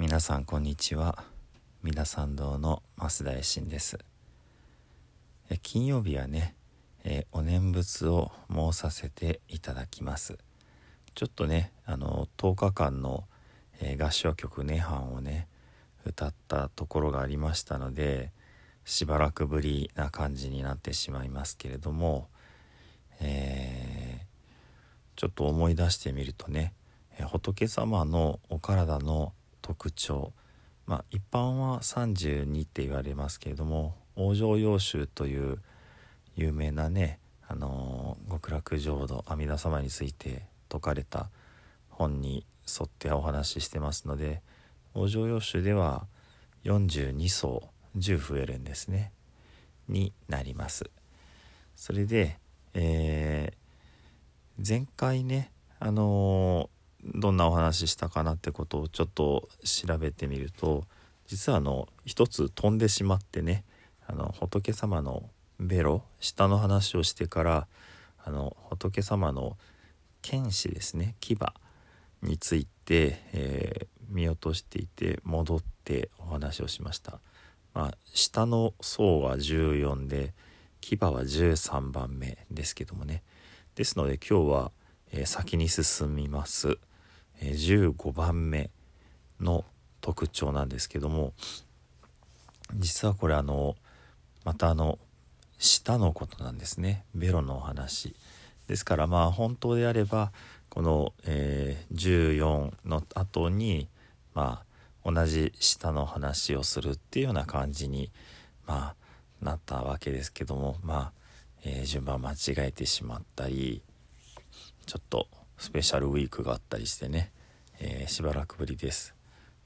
皆さんこんにちは。皆さん堂の増田衛進です。え金曜日はねえお念仏を申させていただきます。ちょっとねあの10日間の、え合唱曲「涅槃」をね歌ったところがありましたのでしばらくぶりな感じになってしまいますけれども、えー、ちょっと思い出してみるとねえ仏様のお体の特徴。まあ一般は32って言われますけれども往生要集という有名なねあの極楽浄土阿弥陀様について説かれた本に沿ってお話ししてますので往生要集では42層10増えるんですね。になります。それで、えー、前回ねあのー、どんなお話ししたかなってことをちょっと調べてみると実はあの一つ飛んでしまってねあの仏様のベロ下の話をしてからあの仏様の剣士ですね牙について、えー、見落としていて戻ってお話をしました。まあ、下の層は14で牙は13番目ですけどもねですので今日は、えー、先に進みます、15番目の特徴なんですけども実はこれあのまたあの舌のことなんですね。ベロのお話。ですからまあ本当であればこの、えー、14の後にまあ同じ舌の話をするっていうような感じにまあなったわけですけどもまあ、えー、順番間違えてしまったりちょっとスペシャルウィークがあったりしてね、えー、しばらくぶりです。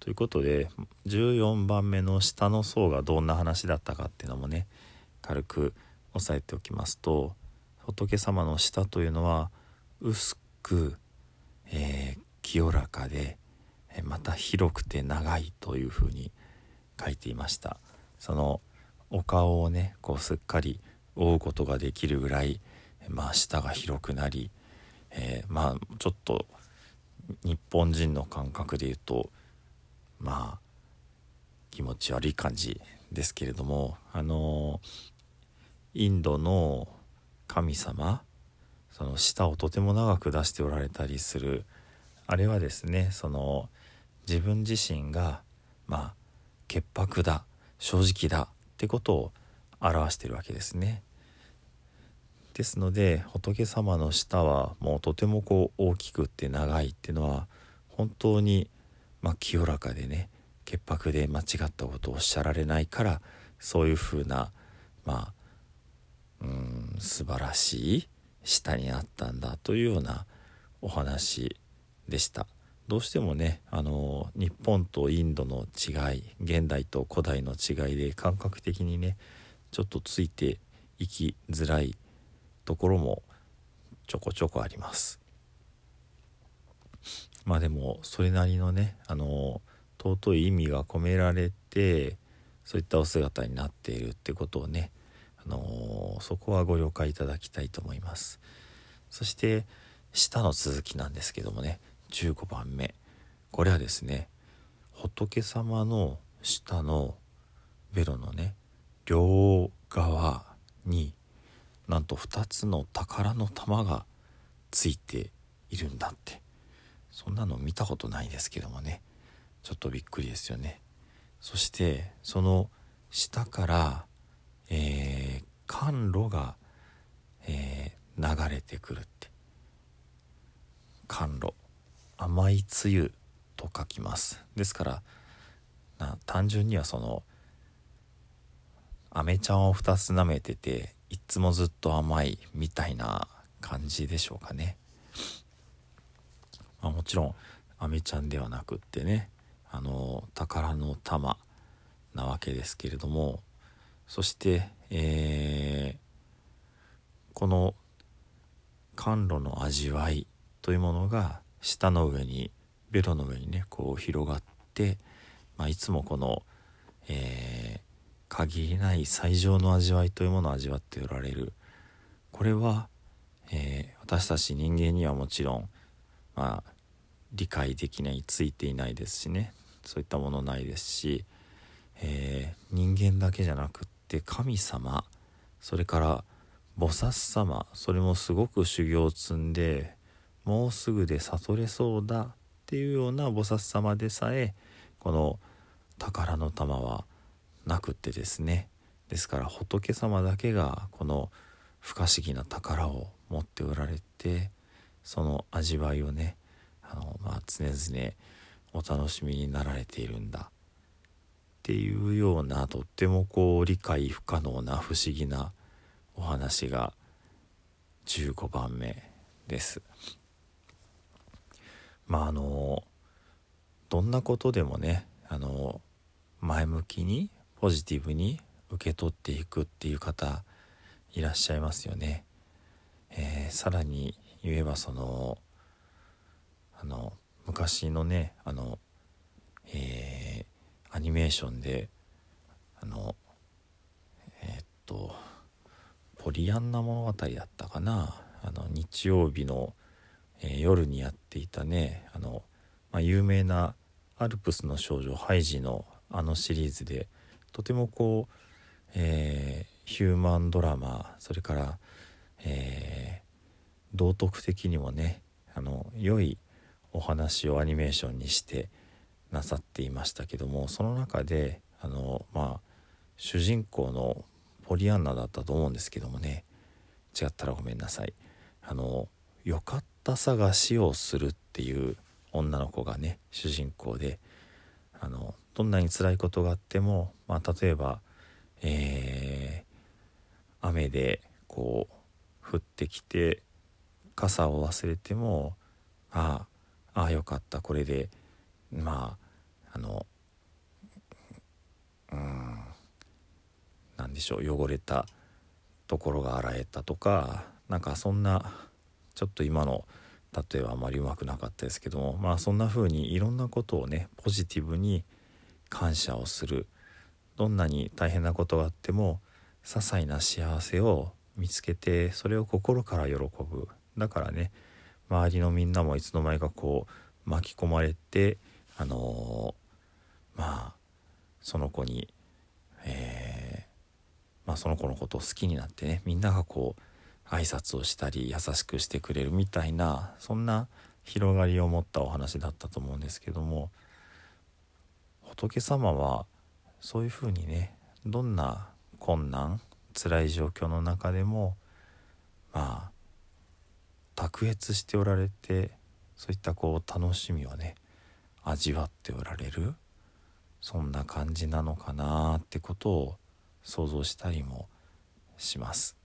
ということで14番目の下の層がどんな話だったかっていうのもね軽く押さえておきますと仏様の舌というのは薄く、えー、清らかでまた広くて長いというふうに書いていましたそのお顔をねこうすっかり覆うことができるぐらい、まあ、舌が広くなり、えー、まあちょっと日本人の感覚で言うとまあ気持ち悪い感じですけれどもあのインドの神様その舌をとても長く出しておられたりするあれはですねその自分自身がまあ潔白だ正直だってことを表してるわけですね。ですので仏様の舌はもうとてもこう大きくって長いっていうのは本当にまあ、清らかでね潔白で間違ったことをおっしゃられないからそういうふうなまあうん素晴らしい舌になったんだというようなお話でした。どうしてもねあの日本とインドの違い現代と古代の違いで感覚的にねちょっとついていきづらいところもちょこちょこあります。まあでもそれなりのねあの尊い意味が込められてそういったお姿になっているってことをね、あのそこはご了解いただきたいと思いますそして下の続きなんですけどもね15番目これはですね仏様の下のベロのね両側になんと2つの宝の玉がついているんだって。そんなの見たことないですけどもね。ちょっとびっくりですよね。そしてその下から、えー、甘露が、えー、流れてくるって。甘露。甘いつゆと書きます。ですからな単純にはその飴ちゃんを2つ舐めてていつもずっと甘いみたいな感じでしょうかね。まあ、もちろんアメちゃんではなくってねあの宝の玉なわけですけれどもそして、えー、この甘露の味わいというものが舌の上にベロの上にねこう広がって、まあ、いつもこの、えー、限りない最上の味わいというものを味わっておられる。これは、えー、私たち人間にはもちろんまあ理解できないついていないですしね。そういったものないですし、えー、人間だけじゃなくって神様それから菩薩様それもすごく修行を積んでもうすぐで悟れそうだっていうような菩薩様でさえこの宝の玉はなくってですねですから仏様だけがこの不可思議な宝を持っておられてその味わいをねあの、まあ、常々お楽しみになられているんだっていうようなとってもこう理解不可能な不思議なお話が15番目です。まああのどんなことでもねあの前向きにポジティブに受け取っていくっていう方いらっしゃいますよね。えー、さらに言えばそのあの昔のねあの、えー、アニメーションであのえー、っとポリアンナ物語だったかなあの日曜日の、えー、夜にやっていたねあの、まあ、有名な「アルプスの少女ハイジ」のあのシリーズでとてもこう、えー、ヒューマンドラマそれから、えー、道徳的にもねあの良いお話をアニメーションにしてなさっていましたけどもその中であのまあ主人公のポリアンナだったと思うんですけどもね違ったらごめんなさい。あのよかった探しをするっていう女の子がね主人公であのどんなに辛いことがあっても、まあ、例えば、えー、雨でこう降ってきて傘を忘れてもああああよかったこれでまああのうん何でしょう汚れたところが洗えたとかなんかそんなちょっと今の例えはあまりうまくなかったですけどもまあそんな風にいろんなことをねポジティブに感謝をする。どんなに大変なことがあっても些細な幸せを見つけてそれを心から喜ぶ。だからね周りのみんなもいつの間にかこう巻き込まれてあのー、まあその子に、えー、まあ、その子のことを好きになってねみんながこう挨拶をしたり優しくしてくれるみたいなそんな広がりを持ったお話だったと思うんですけども仏様はそういうふうにねどんな困難辛い状況の中でもまあ卓越しておられてそういったこう楽しみをね味わっておられるそんな感じなのかなってことを想像したりもします。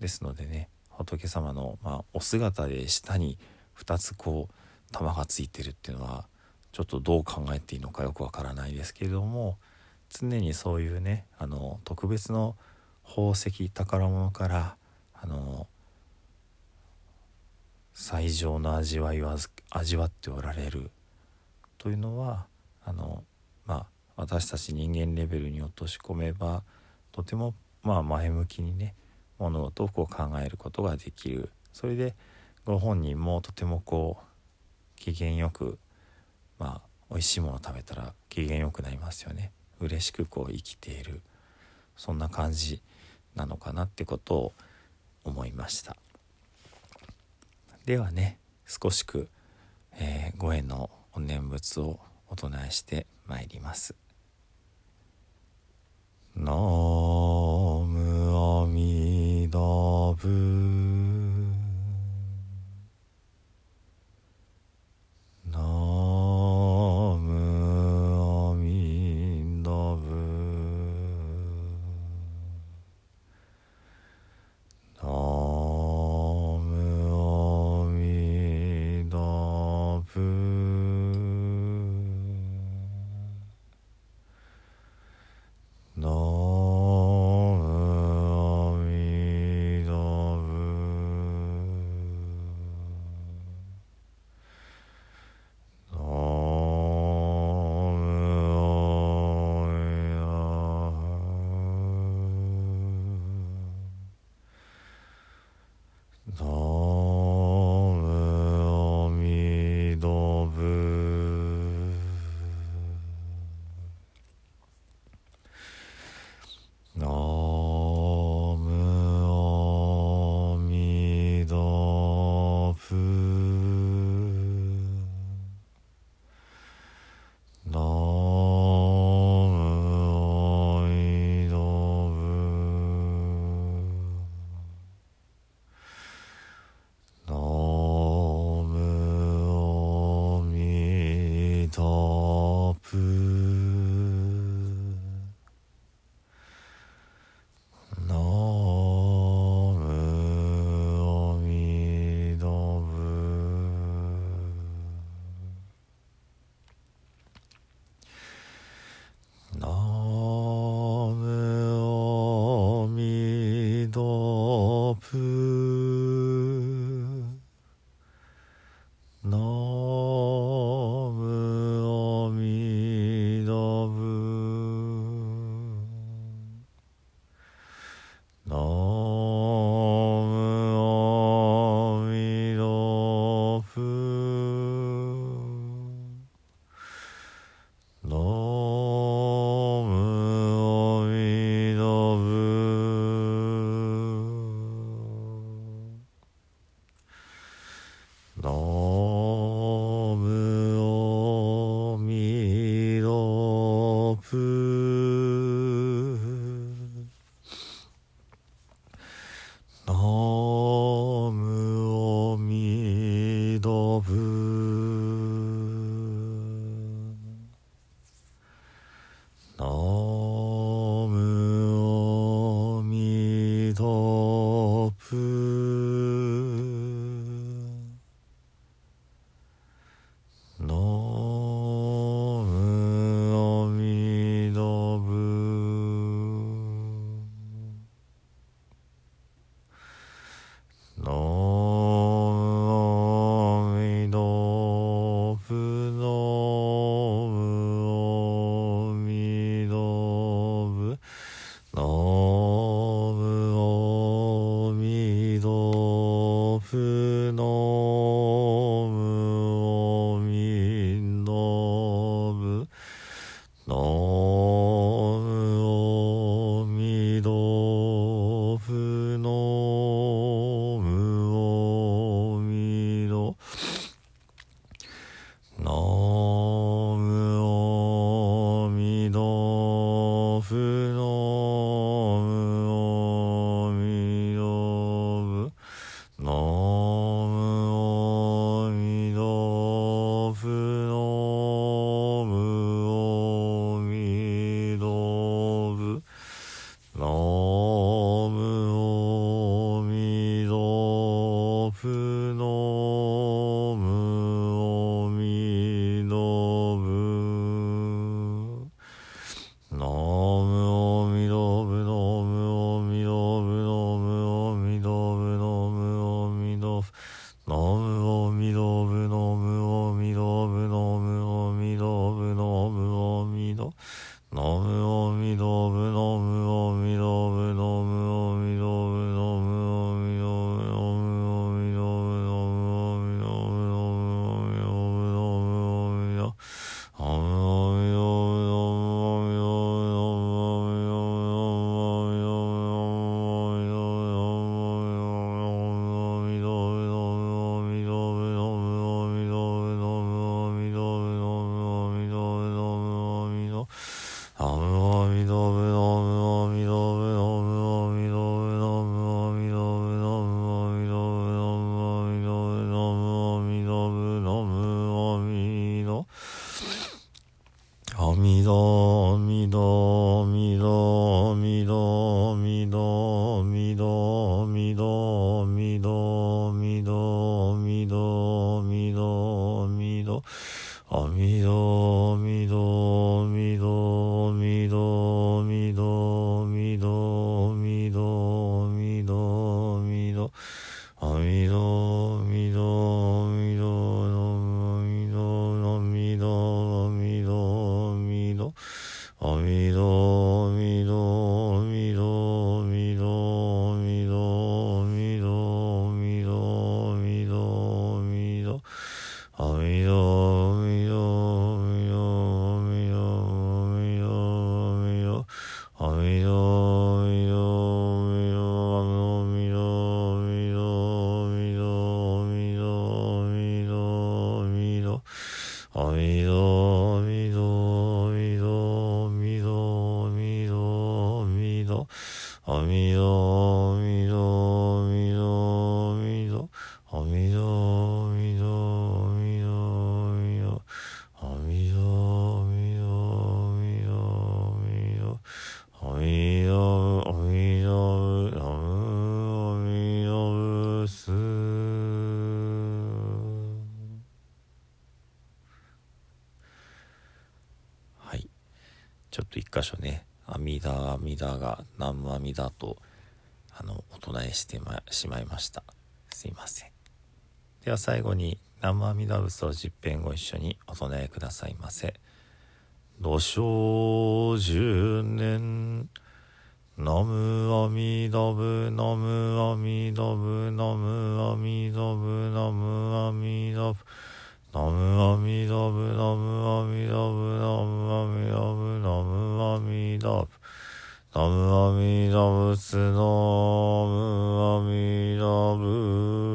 ですのでね仏様の、まあ、お姿で下に2つこう玉がついてるっていうのはちょっとどう考えていいのかよくわからないですけれども常にそういうねあの特別の宝石宝物からあの最上の味わいを味わっておられる。というのはあの、まあ、私たち人間レベルに落とし込めばとてもまあ前向きにね物事をこう考えることができる。それでご本人もとてもこう機嫌よくまあ美味しいもの食べたら機嫌よくなりますよね嬉しくこう生きているそんな感じなのかなってことを思いました。ではね少しく、えー、ご縁のお念仏をお唱えしてまいります。ナムアミダブ Oh, I 所ね阿弥陀阿弥陀が南無阿弥陀とあのお唱えして、ま、しまいました。すいません。では最後に南無阿弥陀仏を十遍ご一緒にお唱えくださいませ。土生十年ナムアミダブナムアミダブナムアミダブナムアミダブナムアミダブナムアミダブナムアミダブナムアミダブナムアミダブツナムアミダブ